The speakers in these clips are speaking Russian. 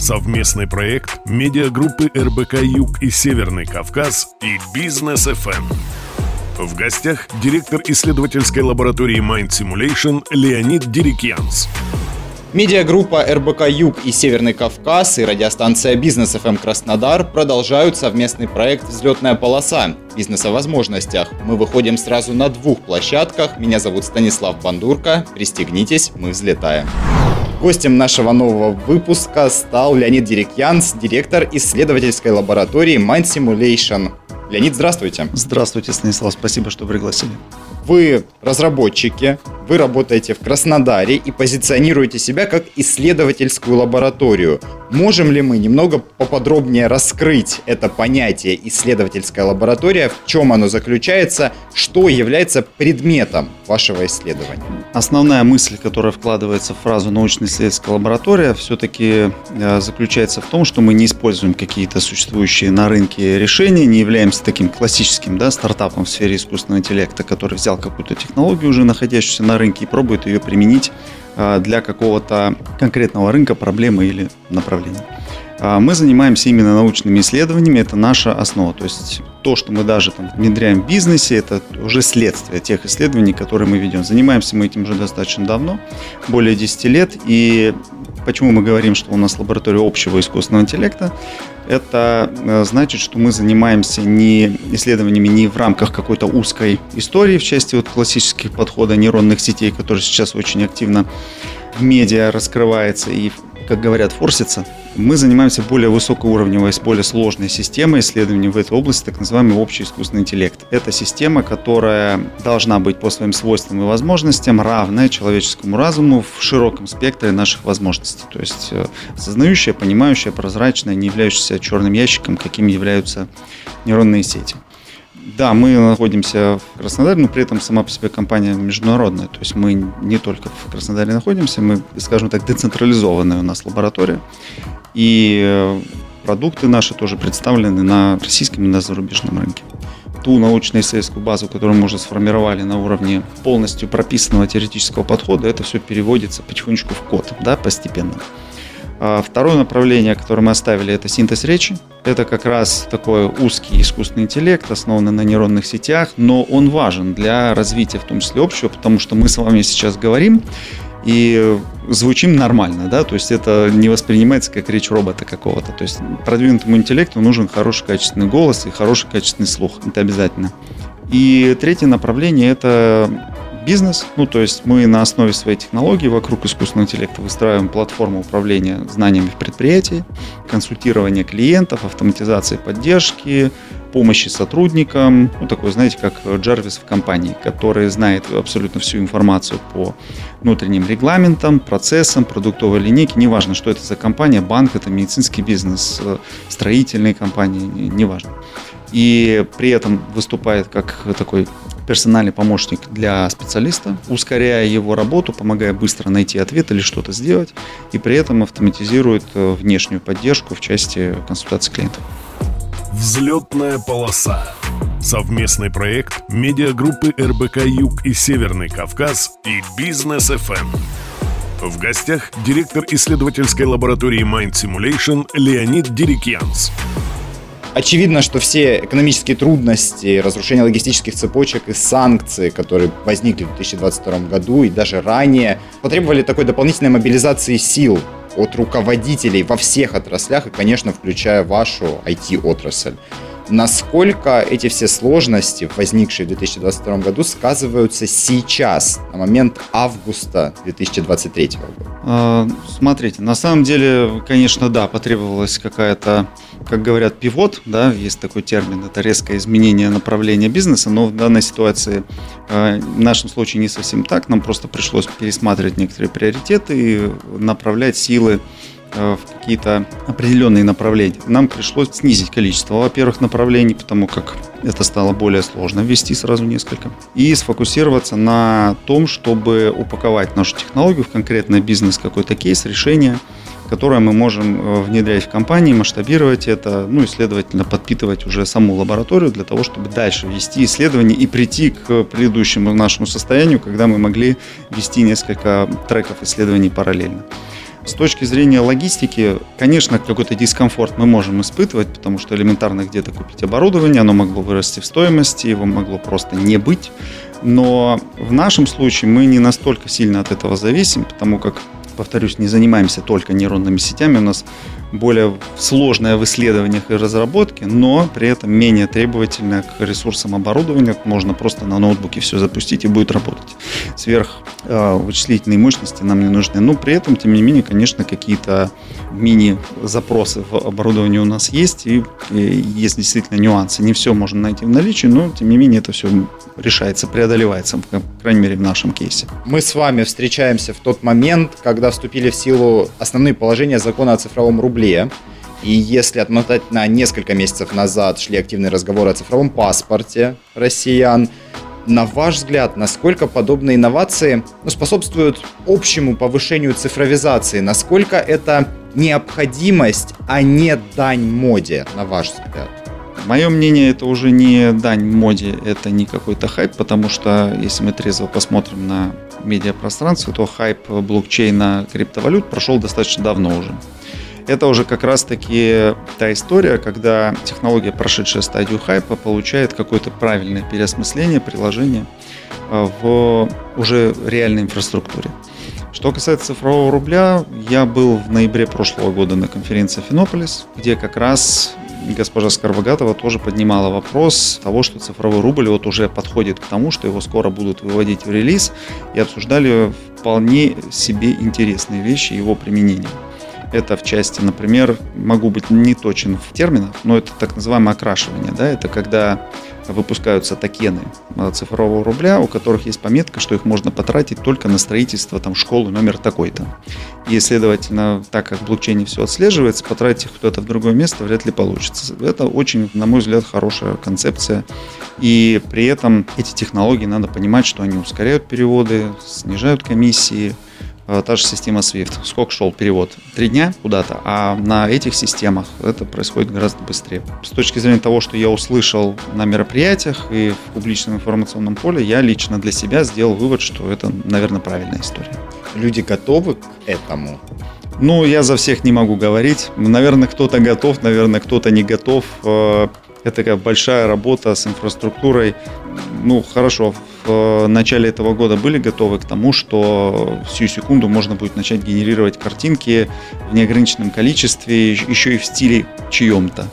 Совместный проект медиагруппы РБК Юг и Северный Кавказ и Бизнес ФМ. В гостях директор исследовательской лаборатории Mind Simulation Леонид Дерикьянц. Медиагруппа РБК Юг и Северный Кавказ и радиостанция Бизнес ФМ Краснодар продолжают совместный проект «Взлетная полоса. Бизнес о возможностях». Мы выходим сразу на двух площадках. Меня зовут Станислав Бандурка. Пристегнитесь, мы взлетаем. Гостем нашего нового выпуска стал Леонид Дирекьянс, директор исследовательской лаборатории Mind Simulation. Леонид, здравствуйте. Здравствуйте, Станислав, спасибо, что пригласили. Вы разработчики, вы работаете в Краснодаре и позиционируете себя как исследовательскую лабораторию. Можем ли мы немного поподробнее раскрыть это понятие исследовательская лаборатория, в чем оно заключается, что является предметом вашего исследования? Основная мысль, которая вкладывается в фразу научно-исследовательская лаборатория, все-таки э, заключается в том, что мы не используем какие-то существующие на рынке решения, не являемся таким классическим да, стартапом в сфере искусственного интеллекта, который взял какую-то технологию, уже находящуюся на рынке, и пробует ее применить а, для какого-то конкретного рынка, проблемы или направления. А, мы занимаемся именно научными исследованиями, это наша основа. То есть то, что мы даже там внедряем в бизнесе, это уже следствие тех исследований, которые мы ведем. Занимаемся мы этим уже достаточно давно, более 10 лет. И почему мы говорим, что у нас лаборатория общего искусственного интеллекта? Это э, значит, что мы занимаемся не исследованиями не в рамках какой-то узкой истории в части вот классических подходов нейронных сетей, которые сейчас очень активно в медиа раскрывается и как говорят, форсится, мы занимаемся более высокоуровневой, более сложной системой исследований в этой области, так называемый общий искусственный интеллект. Это система, которая должна быть по своим свойствам и возможностям равная человеческому разуму в широком спектре наших возможностей. То есть э, осознающая, понимающая, прозрачная, не являющаяся черным ящиком, каким являются нейронные сети. Да, мы находимся в Краснодаре, но при этом сама по себе компания международная. То есть мы не только в Краснодаре находимся, мы, скажем так, децентрализованная у нас лаборатория. И э, продукты наши тоже представлены на российском и на зарубежном рынке. Ту научно-исследовательскую базу, которую мы уже сформировали на уровне полностью прописанного теоретического подхода, это все переводится потихонечку в код, да, постепенно. А второе направление, которое мы оставили, это синтез речи. Это как раз такой узкий искусственный интеллект, основанный на нейронных сетях, но он важен для развития, в том числе общего, потому что мы с вами сейчас говорим и звучим нормально, да, то есть это не воспринимается как речь робота какого-то. То есть продвинутому интеллекту нужен хороший качественный голос и хороший качественный слух, это обязательно. И третье направление – это бизнес. Ну, то есть мы на основе своей технологии вокруг искусственного интеллекта выстраиваем платформу управления знаниями в предприятии, консультирование клиентов, автоматизации поддержки, помощи сотрудникам, ну, такой, знаете, как Джарвис в компании, который знает абсолютно всю информацию по внутренним регламентам, процессам, продуктовой линейке, неважно, что это за компания, банк, это медицинский бизнес, э, строительные компании, неважно. И при этом выступает как такой персональный помощник для специалиста, ускоряя его работу, помогая быстро найти ответ или что-то сделать, и при этом автоматизирует э, внешнюю поддержку в части консультации клиентов. Взлетная полоса. Совместный проект медиагруппы РБК Юг и Северный Кавказ и Бизнес FM. В гостях директор исследовательской лаборатории Mind Simulation Леонид Дирикьянс. Очевидно, что все экономические трудности, разрушение логистических цепочек и санкции, которые возникли в 2022 году и даже ранее, потребовали такой дополнительной мобилизации сил от руководителей во всех отраслях и, конечно, включая вашу IT-отрасль насколько эти все сложности, возникшие в 2022 году, сказываются сейчас, на момент августа 2023 года? А, смотрите, на самом деле, конечно, да, потребовалась какая-то, как говорят, пивот, да, есть такой термин, это резкое изменение направления бизнеса, но в данной ситуации, а, в нашем случае не совсем так, нам просто пришлось пересматривать некоторые приоритеты и направлять силы в какие-то определенные направления. Нам пришлось снизить количество, во-первых, направлений, потому как это стало более сложно ввести сразу несколько. И сфокусироваться на том, чтобы упаковать нашу технологию в конкретный бизнес, какой-то кейс, решение – которое мы можем э, внедрять в компании, масштабировать это, ну и, следовательно, подпитывать уже саму лабораторию для того, чтобы дальше вести исследования и прийти к предыдущему нашему состоянию, когда мы могли вести несколько треков исследований параллельно. С точки зрения логистики, конечно, какой-то дискомфорт мы можем испытывать, потому что элементарно где-то купить оборудование, оно могло вырасти в стоимости, его могло просто не быть. Но в нашем случае мы не настолько сильно от этого зависим, потому как повторюсь, не занимаемся только нейронными сетями, у нас более сложная в исследованиях и разработке, но при этом менее требовательная к ресурсам оборудования. Можно просто на ноутбуке все запустить и будет работать. Сверх э, вычислительной мощности нам не нужны. Но при этом, тем не менее, конечно, какие-то мини-запросы в оборудовании у нас есть, и, и есть действительно нюансы. Не все можно найти в наличии, но, тем не менее, это все решается, преодолевается, по крайней мере, в нашем кейсе. Мы с вами встречаемся в тот момент, когда вступили в силу основные положения закона о цифровом рубле рубле. И если отмотать на несколько месяцев назад шли активные разговоры о цифровом паспорте россиян, на ваш взгляд, насколько подобные инновации ну, способствуют общему повышению цифровизации? Насколько это необходимость, а не дань моде, на ваш взгляд? Мое мнение, это уже не дань моде, это не какой-то хайп, потому что если мы трезво посмотрим на медиапространство, то хайп блокчейна криптовалют прошел достаточно давно уже. Это уже как раз-таки та история, когда технология, прошедшая стадию хайпа, получает какое-то правильное переосмысление приложения э, в уже реальной инфраструктуре. Что касается цифрового рубля, я был в ноябре прошлого года на конференции Финополис, где как раз госпожа Скорбогатова тоже поднимала вопрос того, что цифровой рубль вот уже подходит к тому, что его скоро будут выводить в релиз, и обсуждали вполне себе интересные вещи его применения. Это в части, например, могу быть не точен в терминах, но это так называемое окрашивание. Да? Это когда выпускаются токены цифрового рубля, у которых есть пометка, что их можно потратить только на строительство там, школы номер такой-то. И, следовательно, так как в блокчейне все отслеживается, потратить их куда-то в другое место вряд ли получится. Это очень, на мой взгляд, хорошая концепция. И при этом эти технологии, надо понимать, что они ускоряют переводы, снижают комиссии, та же система SWIFT. Сколько шел перевод? Три дня куда-то, а на этих системах это происходит гораздо быстрее. С точки зрения того, что я услышал на мероприятиях и в публичном информационном поле, я лично для себя сделал вывод, что это, наверное, правильная история. Люди готовы к этому? Ну, я за всех не могу говорить. Наверное, кто-то готов, наверное, кто-то не готов. Э, это такая большая работа с инфраструктурой. Ну, хорошо, в начале этого года были готовы к тому, что всю секунду можно будет начать генерировать картинки в неограниченном количестве, еще и в стиле чьем-то.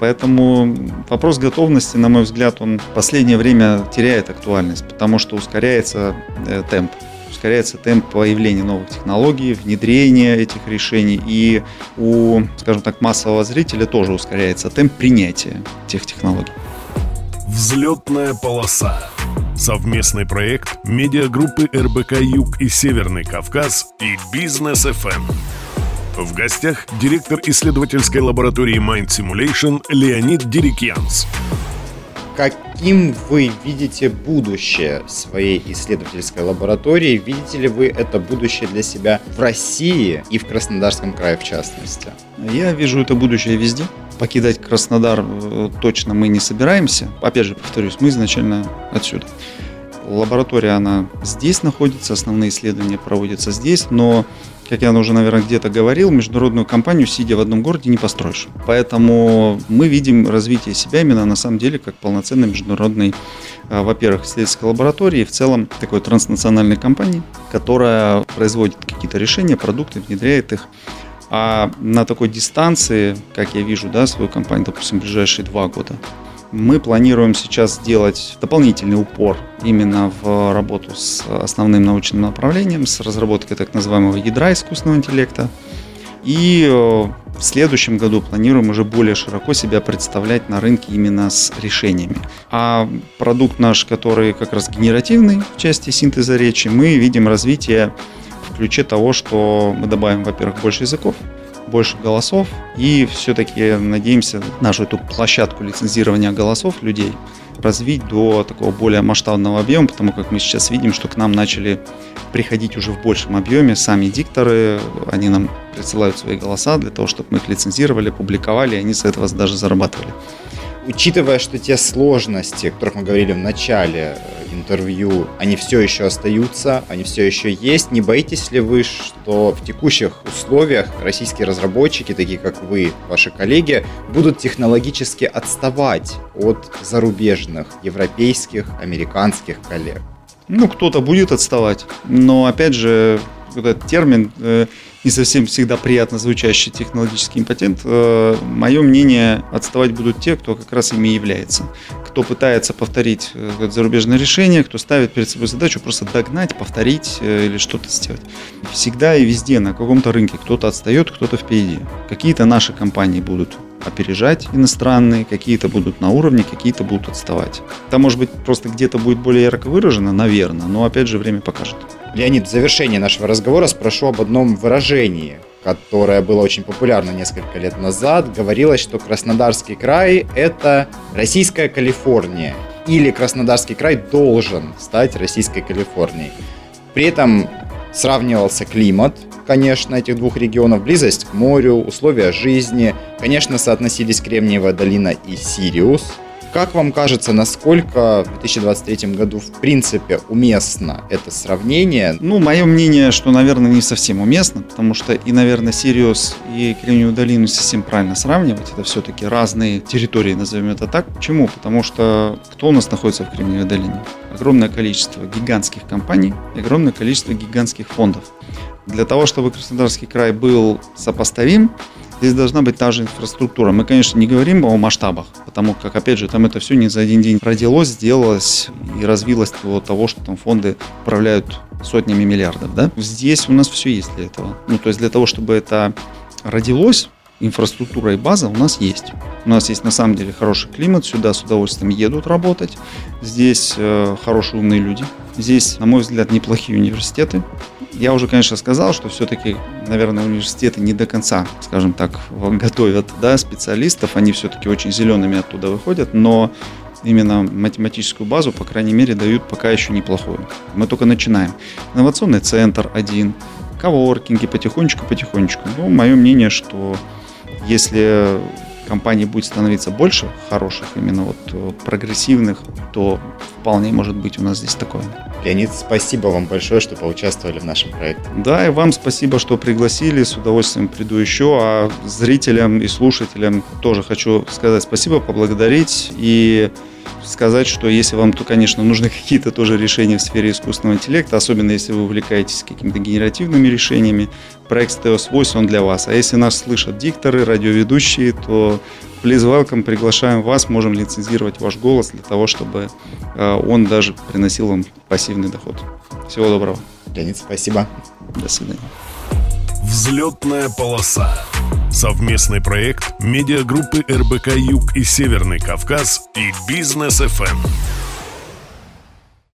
Поэтому вопрос готовности, на мой взгляд, он в последнее время теряет актуальность, потому что ускоряется э, темп ускоряется темп появления новых технологий, внедрения этих решений, и у, скажем так, массового зрителя тоже ускоряется темп принятия тех технологий. Взлетная полоса. Совместный проект медиагруппы РБК Юг и Северный Кавказ и Бизнес FM. В гостях директор исследовательской лаборатории Mind Simulation Леонид Дерикьянс каким вы видите будущее своей исследовательской лаборатории? Видите ли вы это будущее для себя в России и в Краснодарском крае в частности? Я вижу это будущее везде. Покидать Краснодар э, точно мы не собираемся. Опять же, повторюсь, мы изначально отсюда. Лаборатория, она здесь находится, основные исследования проводятся здесь, но как я уже, наверное, где-то говорил, международную компанию, сидя в одном городе, не построишь. Поэтому мы видим развитие себя именно на самом деле как полноценной международной, а, во-первых, исследовательской лаборатории и в целом такой транснациональной компании, которая производит какие-то решения, продукты, внедряет их. А на такой дистанции, как я вижу, да, свою компанию, допустим, в ближайшие два года, мы планируем сейчас сделать дополнительный упор именно в работу с основным научным направлением, с разработкой так называемого ядра искусственного интеллекта. И э, в следующем году планируем уже более широко себя представлять на рынке именно с решениями. А продукт наш, который как раз генеративный в части синтеза речи, мы видим развитие в ключе того, что мы добавим, во-первых, больше языков, больше голосов и все-таки надеемся нашу эту площадку лицензирования голосов людей развить до такого более масштабного объема, потому как мы сейчас видим, что к нам начали приходить уже в большем объеме сами дикторы, они нам присылают свои голоса для того, чтобы мы их лицензировали, публиковали, и они с этого даже зарабатывали. Учитывая, что те сложности, о которых мы говорили в начале интервью, они все еще остаются, они все еще есть, не боитесь ли вы, что в текущих условиях российские разработчики, такие как вы, ваши коллеги, будут технологически отставать от зарубежных, европейских, американских коллег? Ну, кто-то будет отставать, но, опять же, этот термин э, не совсем всегда приятно звучащий технологический импотент, э, мое мнение, отставать будут те, кто как раз ими является. Кто пытается повторить э, зарубежное решение, кто ставит перед собой задачу просто догнать, повторить э, или что-то сделать. Всегда и везде на каком-то рынке кто-то отстает, кто-то впереди. Какие-то наши компании будут опережать иностранные, какие-то будут на уровне, какие-то будут отставать. Там, может быть, просто где-то будет более ярко выражено, наверное, но опять же время покажет. Леонид, в завершение нашего разговора спрошу об одном выражении, которое было очень популярно несколько лет назад. Говорилось, что Краснодарский край – это российская Калифорния. Или Краснодарский край должен стать российской Калифорнией. При этом сравнивался климат, конечно, этих двух регионов, близость к морю, условия жизни. Конечно, соотносились Кремниевая долина и Сириус – как вам кажется, насколько в 2023 году в принципе уместно это сравнение? Ну, мое мнение, что, наверное, не совсем уместно, потому что и, наверное, Сириус и Кремниевую долину совсем правильно сравнивать. Это все-таки разные территории, назовем это так. Почему? Потому что кто у нас находится в Кремниевой долине? Огромное количество гигантских компаний огромное количество гигантских фондов. Для того, чтобы Краснодарский край был сопоставим, Здесь должна быть та же инфраструктура. Мы, конечно, не говорим о масштабах, потому как, опять же, там это все не за один день родилось, сделалось и развилось до того, что там фонды управляют сотнями миллиардов. Да? Здесь у нас все есть для этого. Ну, то есть для того, чтобы это родилось, инфраструктура и база у нас есть. У нас есть на самом деле хороший климат, сюда с удовольствием едут работать. Здесь э, хорошие умные люди. Здесь, на мой взгляд, неплохие университеты. Я уже, конечно, сказал, что все-таки, наверное, университеты не до конца, скажем так, готовят да, специалистов. Они все-таки очень зелеными оттуда выходят, но именно математическую базу, по крайней мере, дают пока еще неплохую. Мы только начинаем. Инновационный центр один, коворкинги потихонечку-потихонечку. Ну, мое мнение, что если компаний будет становиться больше, хороших, именно вот прогрессивных, то вполне может быть у нас здесь такое. Леонид, спасибо вам большое, что поучаствовали в нашем проекте. Да, и вам спасибо, что пригласили. С удовольствием приду еще. А зрителям и слушателям тоже хочу сказать спасибо, поблагодарить. И сказать, что если вам, то, конечно, нужны какие-то тоже решения в сфере искусственного интеллекта, особенно если вы увлекаетесь какими-то генеративными решениями, проект Steos Voice, он для вас. А если нас слышат дикторы, радиоведущие, то please welcome, приглашаем вас, можем лицензировать ваш голос для того, чтобы э, он даже приносил вам пассивный доход. Всего доброго. Леонид, спасибо. До свидания. Взлетная полоса. Совместный проект медиагруппы РБК Юг и Северный Кавказ и Бизнес ФМ.